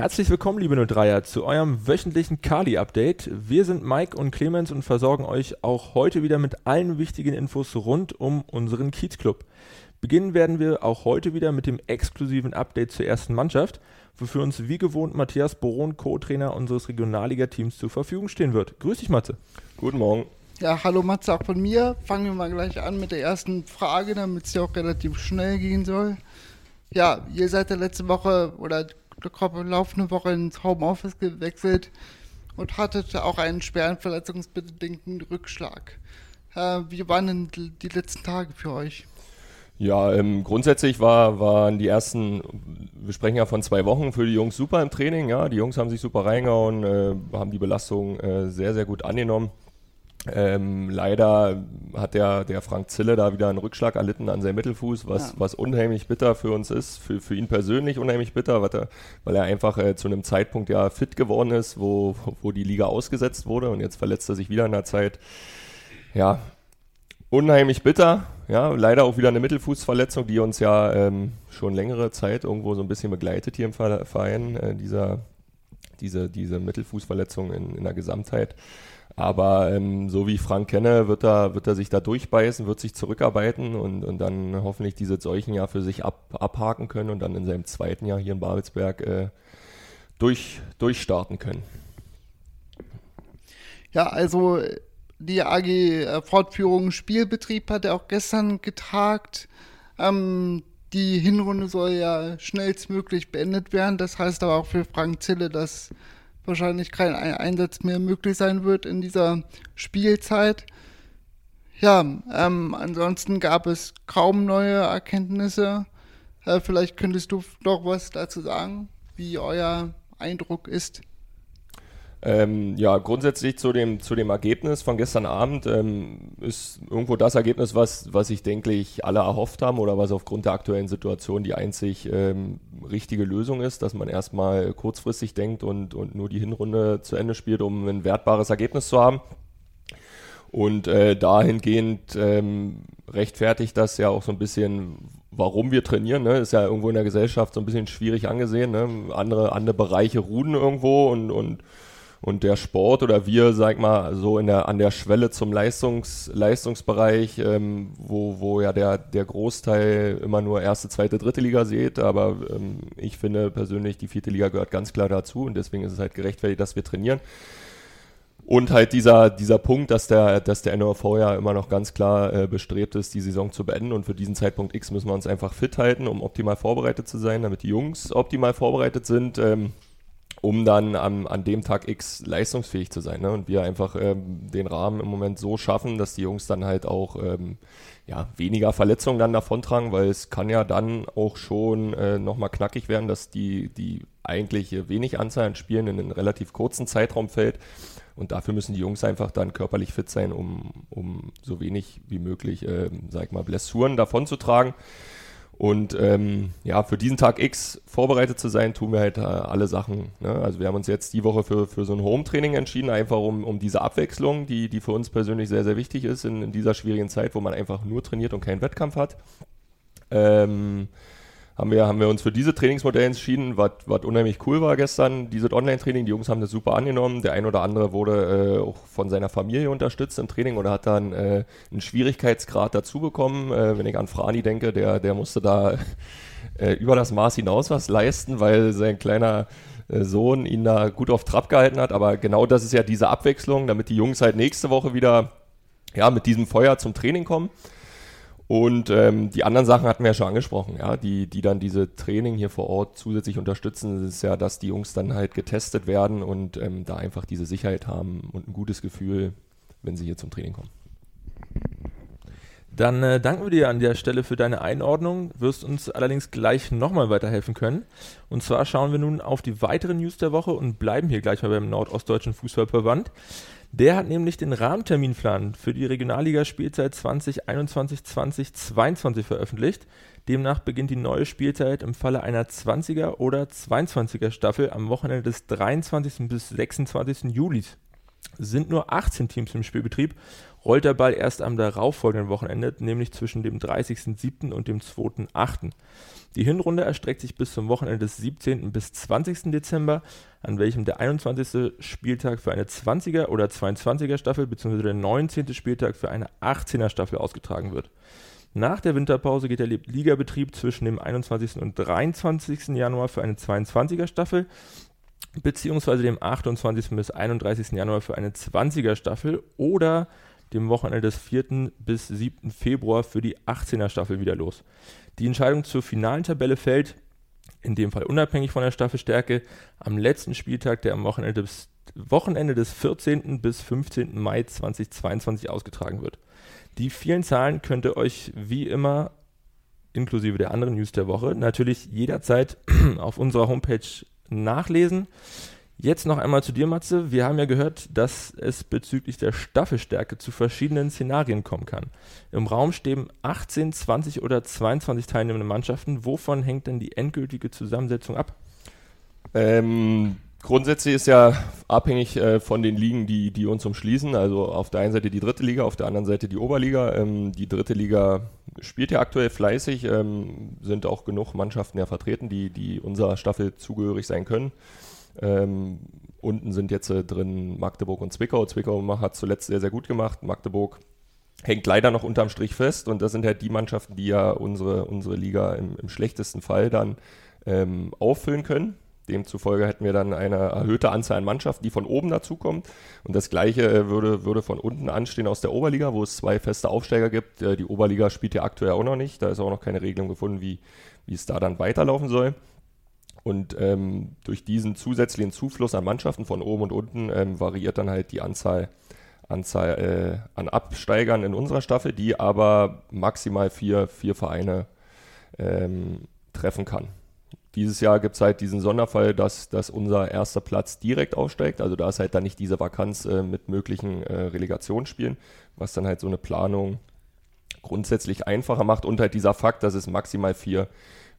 Herzlich willkommen, liebe Nutreier, zu eurem wöchentlichen Kali-Update. Wir sind Mike und Clemens und versorgen euch auch heute wieder mit allen wichtigen Infos rund um unseren Kiezclub. Beginnen werden wir auch heute wieder mit dem exklusiven Update zur ersten Mannschaft, wofür uns wie gewohnt Matthias Boron, Co-Trainer unseres Regionalliga-Teams, zur Verfügung stehen wird. Grüß dich, Matze. Guten Morgen. Ja, hallo Matze, auch von mir. Fangen wir mal gleich an mit der ersten Frage, damit es ja auch relativ schnell gehen soll. Ja, ihr seid ja letzte Woche oder laufende Woche ins Homeoffice gewechselt und hattet auch einen schweren verletzungsbedingten Rückschlag. Äh, wie waren denn die letzten Tage für euch? Ja, ähm, grundsätzlich war, waren die ersten, wir sprechen ja von zwei Wochen für die Jungs super im Training. Ja, die Jungs haben sich super reingehauen, äh, haben die Belastung äh, sehr, sehr gut angenommen. Ähm, leider hat der, der Frank Zille da wieder einen Rückschlag erlitten an seinem Mittelfuß, was, ja. was unheimlich bitter für uns ist, für, für ihn persönlich unheimlich bitter, weil er, weil er einfach äh, zu einem Zeitpunkt ja fit geworden ist, wo, wo die Liga ausgesetzt wurde und jetzt verletzt er sich wieder in der Zeit. Ja, unheimlich bitter. Ja, leider auch wieder eine Mittelfußverletzung, die uns ja ähm, schon längere Zeit irgendwo so ein bisschen begleitet hier im Verein, äh, dieser, diese, diese Mittelfußverletzung in, in der Gesamtheit. Aber ähm, so wie ich Frank kenne, wird er, wird er sich da durchbeißen, wird sich zurückarbeiten und, und dann hoffentlich diese Seuchen ja für sich ab, abhaken können und dann in seinem zweiten Jahr hier in Babelsberg äh, durch, durchstarten können. Ja, also die AG äh, Spielbetrieb hat er auch gestern getagt. Ähm, die Hinrunde soll ja schnellstmöglich beendet werden. Das heißt aber auch für Frank Zille, dass wahrscheinlich kein Einsatz mehr möglich sein wird in dieser Spielzeit. Ja, ähm, ansonsten gab es kaum neue Erkenntnisse. Äh, vielleicht könntest du doch was dazu sagen, wie euer Eindruck ist. Ähm, ja, grundsätzlich zu dem, zu dem Ergebnis von gestern Abend ähm, ist irgendwo das Ergebnis, was, was ich denke ich alle erhofft haben oder was aufgrund der aktuellen Situation die einzig ähm, richtige Lösung ist, dass man erstmal kurzfristig denkt und, und nur die Hinrunde zu Ende spielt, um ein wertbares Ergebnis zu haben. Und äh, dahingehend ähm, rechtfertigt das ja auch so ein bisschen, warum wir trainieren. Ne? Ist ja irgendwo in der Gesellschaft so ein bisschen schwierig angesehen. Ne? Andere, andere Bereiche ruhen irgendwo und, und und der Sport oder wir, sag mal, so in der, an der Schwelle zum Leistungs, Leistungsbereich, ähm, wo, wo ja der, der Großteil immer nur erste, zweite, dritte Liga sieht. Aber ähm, ich finde persönlich, die vierte Liga gehört ganz klar dazu und deswegen ist es halt gerechtfertigt, dass wir trainieren. Und halt dieser, dieser Punkt, dass der, dass der NOV ja immer noch ganz klar äh, bestrebt ist, die Saison zu beenden. Und für diesen Zeitpunkt X müssen wir uns einfach fit halten, um optimal vorbereitet zu sein, damit die Jungs optimal vorbereitet sind. Ähm, um dann am, an dem Tag X leistungsfähig zu sein. Ne? Und wir einfach ähm, den Rahmen im Moment so schaffen, dass die Jungs dann halt auch ähm, ja, weniger Verletzungen dann davontragen, weil es kann ja dann auch schon äh, nochmal knackig werden, dass die, die eigentlich wenig Anzahl an Spielen in einen relativ kurzen Zeitraum fällt. Und dafür müssen die Jungs einfach dann körperlich fit sein, um, um so wenig wie möglich, äh, sag ich mal, Blessuren davonzutragen. Und ähm, ja, für diesen Tag X vorbereitet zu sein, tun wir halt äh, alle Sachen. Ne? Also wir haben uns jetzt die Woche für, für so ein Home-Training entschieden, einfach um, um diese Abwechslung, die, die für uns persönlich sehr, sehr wichtig ist in, in dieser schwierigen Zeit, wo man einfach nur trainiert und keinen Wettkampf hat. Ähm, haben wir, haben wir uns für diese Trainingsmodelle entschieden, was unheimlich cool war gestern, dieses Online-Training. Die Jungs haben das super angenommen. Der ein oder andere wurde äh, auch von seiner Familie unterstützt im Training oder hat dann äh, einen Schwierigkeitsgrad dazu bekommen. Äh, wenn ich an Frani denke, der, der musste da äh, über das Maß hinaus was leisten, weil sein kleiner äh, Sohn ihn da gut auf Trab gehalten hat. Aber genau das ist ja diese Abwechslung, damit die Jungs halt nächste Woche wieder ja, mit diesem Feuer zum Training kommen. Und ähm, die anderen Sachen hatten wir ja schon angesprochen, ja, die, die dann diese Training hier vor Ort zusätzlich unterstützen, ist ja, dass die Jungs dann halt getestet werden und ähm, da einfach diese Sicherheit haben und ein gutes Gefühl, wenn sie hier zum Training kommen. Dann äh, danken wir dir an der Stelle für deine Einordnung, wirst uns allerdings gleich nochmal weiterhelfen können. Und zwar schauen wir nun auf die weiteren News der Woche und bleiben hier gleich mal beim Nordostdeutschen Fußballverband. Der hat nämlich den Rahmenterminplan für die Regionalliga-Spielzeit 2021-2022 veröffentlicht. Demnach beginnt die neue Spielzeit im Falle einer 20er oder 22er Staffel am Wochenende des 23. bis 26. Julis. Sind nur 18 Teams im Spielbetrieb, rollt der Ball erst am darauffolgenden Wochenende, nämlich zwischen dem 30.07. und dem 2.08. Die Hinrunde erstreckt sich bis zum Wochenende des 17. bis 20. Dezember, an welchem der 21. Spieltag für eine 20er oder 22er Staffel bzw. der 19. Spieltag für eine 18er Staffel ausgetragen wird. Nach der Winterpause geht der Ligabetrieb zwischen dem 21. und 23. Januar für eine 22er Staffel beziehungsweise dem 28. bis 31. Januar für eine 20er Staffel oder dem Wochenende des 4. bis 7. Februar für die 18er Staffel wieder los. Die Entscheidung zur finalen Tabelle fällt, in dem Fall unabhängig von der Staffelstärke, am letzten Spieltag, der am Wochenende des, Wochenende des 14. bis 15. Mai 2022 ausgetragen wird. Die vielen Zahlen könnt ihr euch wie immer, inklusive der anderen News der Woche, natürlich jederzeit auf unserer Homepage nachlesen. Jetzt noch einmal zu dir, Matze. Wir haben ja gehört, dass es bezüglich der Staffelstärke zu verschiedenen Szenarien kommen kann. Im Raum stehen 18, 20 oder 22 teilnehmende Mannschaften. Wovon hängt denn die endgültige Zusammensetzung ab? Ähm, grundsätzlich ist ja abhängig äh, von den Ligen, die, die uns umschließen. Also auf der einen Seite die dritte Liga, auf der anderen Seite die Oberliga. Ähm, die dritte Liga spielt ja aktuell fleißig, ähm, sind auch genug Mannschaften ja vertreten, die, die unserer Staffel zugehörig sein können. Ähm, unten sind jetzt äh, drin Magdeburg und Zwickau. Zwickau hat zuletzt sehr, sehr gut gemacht. Magdeburg hängt leider noch unterm Strich fest und das sind halt die Mannschaften, die ja unsere, unsere Liga im, im schlechtesten Fall dann ähm, auffüllen können. Demzufolge hätten wir dann eine erhöhte Anzahl an Mannschaften, die von oben dazukommt. Und das Gleiche äh, würde, würde von unten anstehen aus der Oberliga, wo es zwei feste Aufsteiger gibt. Äh, die Oberliga spielt ja aktuell auch noch nicht. Da ist auch noch keine Regelung gefunden, wie, wie es da dann weiterlaufen soll. Und ähm, durch diesen zusätzlichen Zufluss an Mannschaften von oben und unten ähm, variiert dann halt die Anzahl, Anzahl äh, an Absteigern in unserer Staffel, die aber maximal vier, vier Vereine ähm, treffen kann. Dieses Jahr gibt es halt diesen Sonderfall, dass, dass unser erster Platz direkt aufsteigt. Also da ist halt dann nicht diese Vakanz äh, mit möglichen äh, Relegationsspielen, was dann halt so eine Planung grundsätzlich einfacher macht und halt dieser Fakt, dass es maximal vier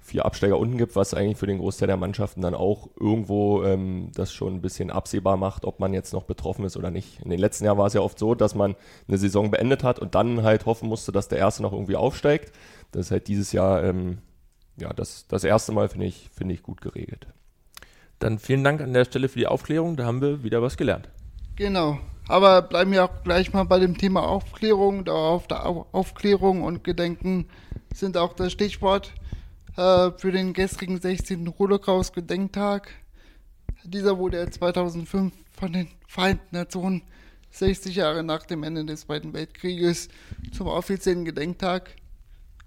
vier Absteiger unten gibt, was eigentlich für den Großteil der Mannschaften dann auch irgendwo ähm, das schon ein bisschen absehbar macht, ob man jetzt noch betroffen ist oder nicht. In den letzten Jahren war es ja oft so, dass man eine Saison beendet hat und dann halt hoffen musste, dass der Erste noch irgendwie aufsteigt. Das ist halt dieses Jahr ähm, ja das, das erste Mal, finde ich, finde ich gut geregelt. Dann vielen Dank an der Stelle für die Aufklärung, da haben wir wieder was gelernt. Genau. Aber bleiben wir auch gleich mal bei dem Thema Aufklärung. Da auf der Aufklärung und Gedenken sind auch das Stichwort äh, für den gestrigen 16. Holocaust-Gedenktag. Dieser wurde 2005 von den Vereinten Nationen 60 Jahre nach dem Ende des Zweiten Weltkrieges zum offiziellen Gedenktag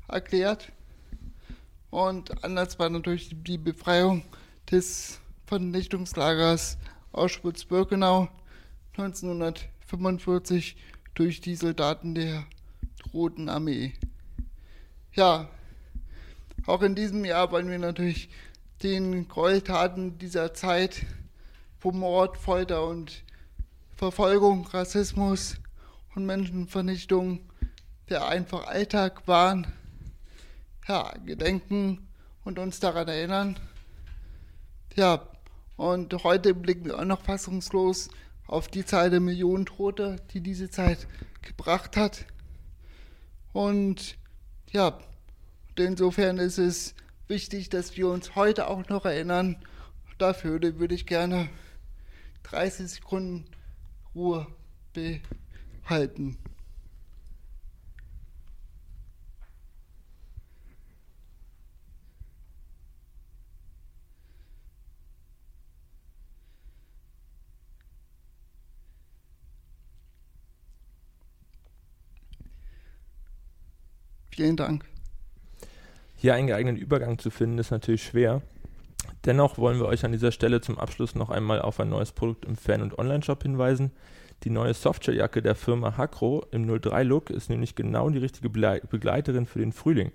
erklärt. Und anders war natürlich die Befreiung des Vernichtungslagers Auschwitz-Birkenau 1945 durch die Soldaten der Roten Armee. Ja, auch in diesem Jahr wollen wir natürlich den Gräueltaten dieser Zeit, wo Mord, Folter und Verfolgung, Rassismus und Menschenvernichtung der einfach Alltag waren, ja, gedenken und uns daran erinnern. Ja, und heute blicken wir auch noch fassungslos auf die Zahl der Millionen Tote, die diese Zeit gebracht hat. Und ja, insofern ist es wichtig, dass wir uns heute auch noch erinnern. Dafür würde ich gerne 30 Sekunden Ruhe behalten. Vielen Dank. Hier einen geeigneten Übergang zu finden, ist natürlich schwer. Dennoch wollen wir euch an dieser Stelle zum Abschluss noch einmal auf ein neues Produkt im Fan- und Online-Shop hinweisen. Die neue Softshell-Jacke der Firma Hakro im 03-Look ist nämlich genau die richtige Begleiterin für den Frühling.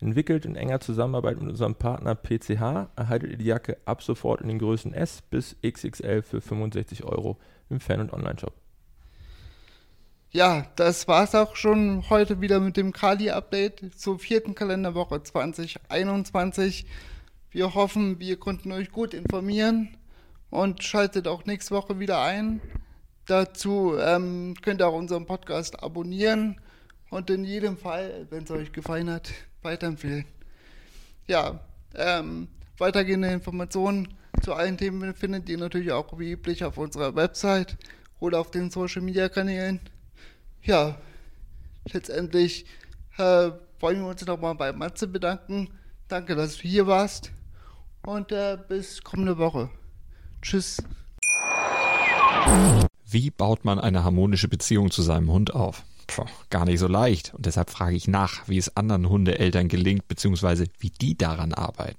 Entwickelt in enger Zusammenarbeit mit unserem Partner PCH erhaltet ihr die Jacke ab sofort in den Größen S bis XXL für 65 Euro im Fan- und Online-Shop. Ja, das war's auch schon heute wieder mit dem Kali-Update zur vierten Kalenderwoche 2021. Wir hoffen, wir konnten euch gut informieren und schaltet auch nächste Woche wieder ein. dazu ähm, könnt ihr auch unseren Podcast abonnieren und in jedem Fall, wenn es euch gefallen hat, weiterempfehlen. Ja, ähm, weitergehende Informationen zu allen Themen findet ihr natürlich auch wie üblich auf unserer Website oder auf den Social Media Kanälen. Ja, letztendlich äh, wollen wir uns nochmal bei Matze bedanken. Danke, dass du hier warst. Und äh, bis kommende Woche. Tschüss. Wie baut man eine harmonische Beziehung zu seinem Hund auf? Puh, gar nicht so leicht. Und deshalb frage ich nach, wie es anderen Hundeeltern gelingt, beziehungsweise wie die daran arbeiten.